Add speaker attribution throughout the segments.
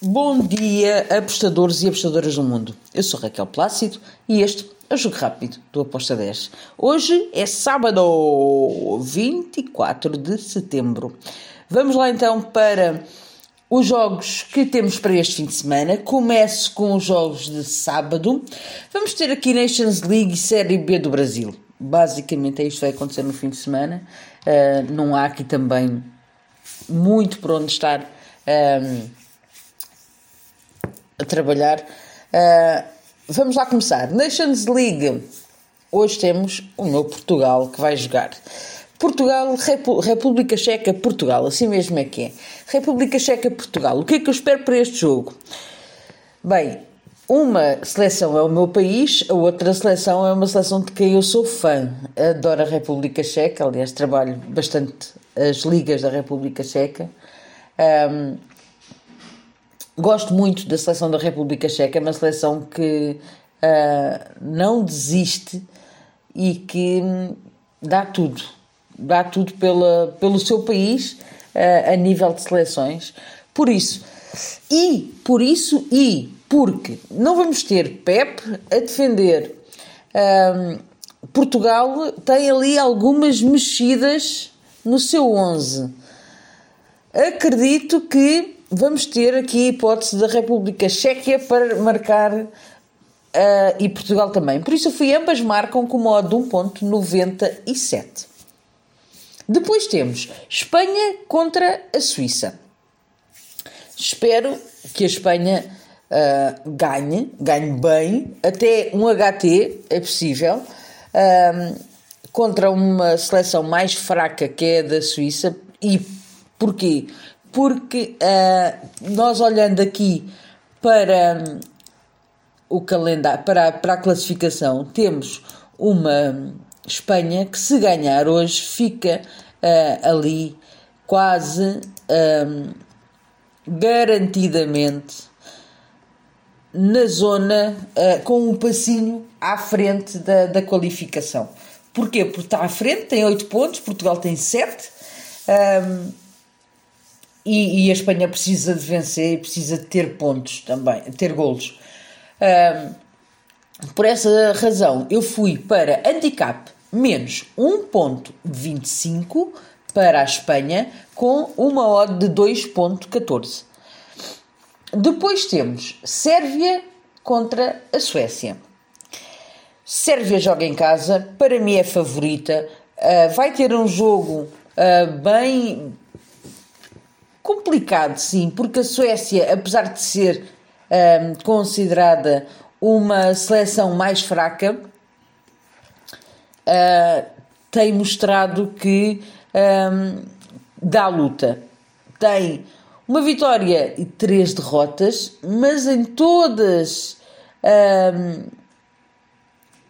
Speaker 1: Bom dia, apostadores e apostadoras do mundo. Eu sou Raquel Plácido e este é o Jogo Rápido do Aposta 10. Hoje é sábado, 24 de setembro. Vamos lá então para os jogos que temos para este fim de semana. Começo com os jogos de sábado. Vamos ter aqui Nations League e Série B do Brasil. Basicamente é isto que vai acontecer no fim de semana. Uh, não há aqui também muito por onde estar. Um, a trabalhar. Uh, vamos lá começar. Nations League. Hoje temos o meu Portugal que vai jogar. Portugal, Repu República Checa, Portugal, assim mesmo é que é. República Checa, Portugal. O que é que eu espero para este jogo? Bem, uma seleção é o meu país, a outra seleção é uma seleção de quem eu sou fã. Adoro a República Checa, aliás, trabalho bastante as ligas da República Checa. Um, Gosto muito da seleção da República Checa, é uma seleção que uh, não desiste e que dá tudo, dá tudo pela, pelo seu país uh, a nível de seleções. Por isso, e por isso, e porque não vamos ter Pep a defender. Uh, Portugal tem ali algumas mexidas no seu 11. Acredito que vamos ter aqui a hipótese da República Chequia para marcar uh, e Portugal também. Por isso fui ambas marcam com modo de 1.97. Depois temos Espanha contra a Suíça. Espero que a Espanha uh, ganhe, ganhe bem, até um HT é possível, uh, contra uma seleção mais fraca que é a da Suíça. E porquê? Porque uh, nós olhando aqui para um, o calendário, para, para a classificação, temos uma Espanha que, se ganhar hoje, fica uh, ali quase um, garantidamente na zona uh, com um passinho à frente da, da qualificação. Porquê? Porque está à frente, tem 8 pontos, Portugal tem 7. Um, e, e, a Espanha precisa de vencer e precisa de ter pontos também, ter golos. Por essa razão, eu fui para handicap menos 1.25 para a Espanha com uma odd de 2.14. Depois temos Sérvia contra a Suécia. Sérvia joga em casa, para mim é favorita, uh, vai ter um jogo uh, bem complicado, sim, porque a Suécia, apesar de ser um, considerada uma seleção mais fraca, uh, tem mostrado que um, dá luta. Tem uma vitória e três derrotas, mas em todas. Um,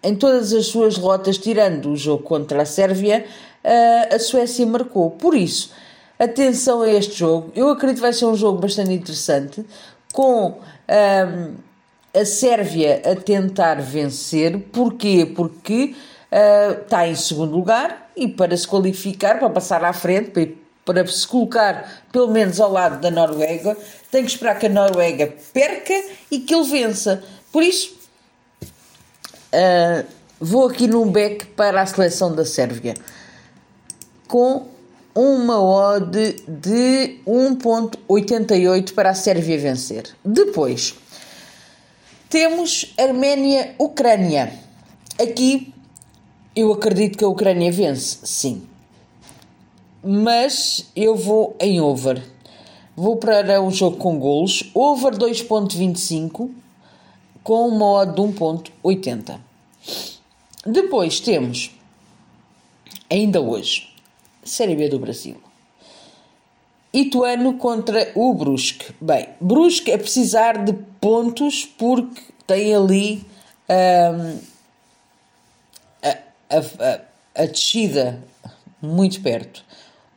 Speaker 1: em todas as suas rotas, tirando o jogo contra a Sérvia, uh, a Suécia marcou. Por isso, atenção a este jogo. Eu acredito que vai ser um jogo bastante interessante, com a Sérvia a tentar vencer. Porquê? Porque uh, está em segundo lugar e para se qualificar, para passar à frente, para, para se colocar pelo menos ao lado da Noruega, tem que esperar que a Noruega perca e que ele vença. Por isso, uh, vou aqui num back para a seleção da Sérvia. Com uma odd de 1.88 para a Sérvia vencer. Depois, temos Arménia-Ucrânia. Aqui, eu acredito que a Ucrânia vence, sim. Mas eu vou em over. Vou para um jogo com golos. Over 2.25 com uma odd de 1.80. Depois temos, ainda hoje, Série B do Brasil. Ituano contra o Brusque. Bem, Brusque é precisar de pontos porque tem ali um, a, a, a, a descida muito perto.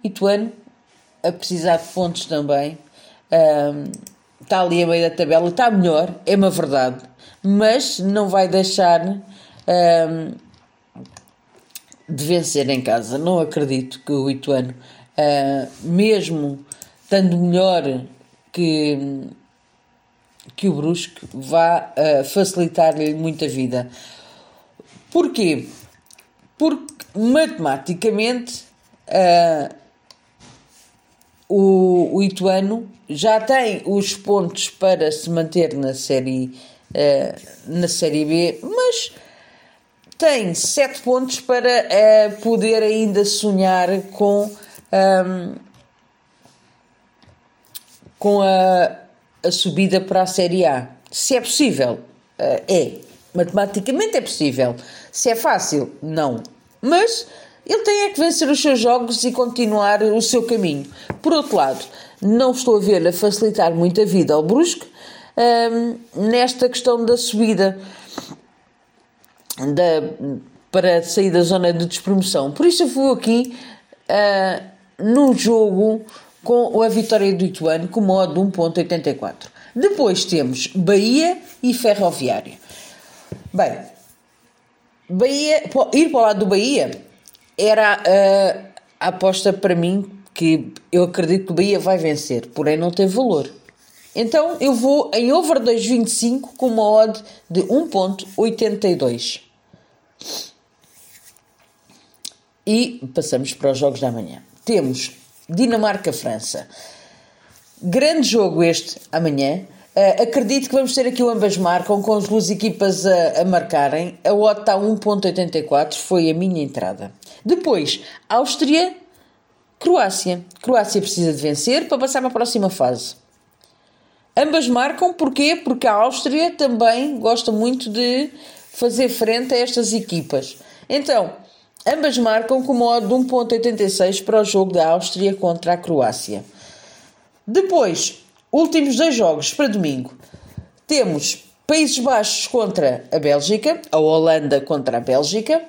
Speaker 1: Ituano a precisar de pontos também. Está ali a meio da tabela, está melhor, é uma verdade, mas não vai deixar um, de vencer em casa. Não acredito que o Ituano, uh, mesmo estando melhor que, que o Brusque vá uh, facilitar-lhe muita vida. Porquê? Porque matematicamente uh, o, o Ituano já tem os pontos para se manter na série, na série B, mas tem sete pontos para uh, poder ainda sonhar com, um, com a, a subida para a série A. Se é possível, uh, é. Matematicamente é possível. Se é fácil, não. Mas ele tem é que vencer os seus jogos e continuar o seu caminho. Por outro lado, não estou a ver a facilitar muito a vida ao Brusque um, nesta questão da subida da, para sair da zona de despromoção. Por isso eu fui aqui uh, no jogo com a vitória do Ituano com modo de 1.84. Depois temos Bahia e Ferroviária. Bem, Bahia, ir para o lado do Bahia era uh, a aposta para mim que eu acredito que o Bahia vai vencer, porém não tem valor. Então eu vou em over 2.25 com uma odd de 1.82. E passamos para os jogos da manhã. Temos Dinamarca-França. Grande jogo este amanhã. Uh, acredito que vamos ter aqui o ambas marcam, com as duas equipas a, a marcarem. A odd está 1.84, foi a minha entrada. Depois, Áustria, Croácia. Croácia precisa de vencer para passar para a próxima fase. Ambas marcam, porquê? Porque a Áustria também gosta muito de fazer frente a estas equipas. Então, ambas marcam com modo de 1.86 para o jogo da Áustria contra a Croácia. Depois, últimos dois jogos para domingo. Temos Países Baixos contra a Bélgica, a Holanda contra a Bélgica.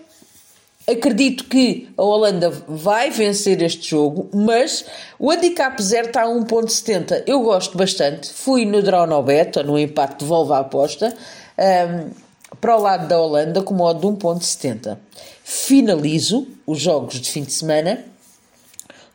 Speaker 1: Acredito que a Holanda vai vencer este jogo, mas o handicap 0 está a 1.70. Eu gosto bastante. Fui no draw no ou no empate devolve a aposta, um, para o lado da Holanda com modo de 1.70. Finalizo os jogos de fim de semana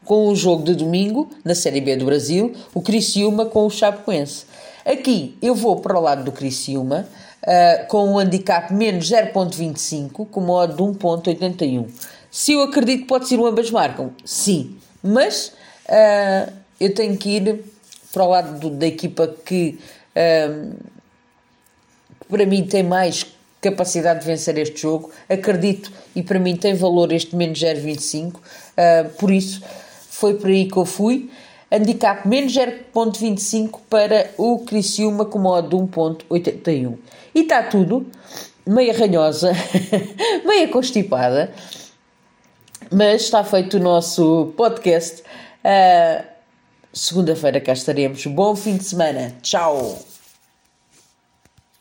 Speaker 1: com o jogo de domingo, na Série B do Brasil, o Criciúma com o Chapecoense. Aqui eu vou para o lado do Criciúma, uh, com um handicap menos 0.25, com modo de 1.81. Se eu acredito que pode ser um ambas marcam, sim. Mas uh, eu tenho que ir para o lado do, da equipa que, uh, que para mim tem mais capacidade de vencer este jogo. Acredito e para mim tem valor este menos 0,25. Uh, por isso foi por aí que eu fui. Handicap menos 0.25 para o Criciúma com modo de 1.81. E está tudo meia ranhosa, meia constipada, mas está feito o nosso podcast. Uh, Segunda-feira cá estaremos. Bom fim de semana. Tchau!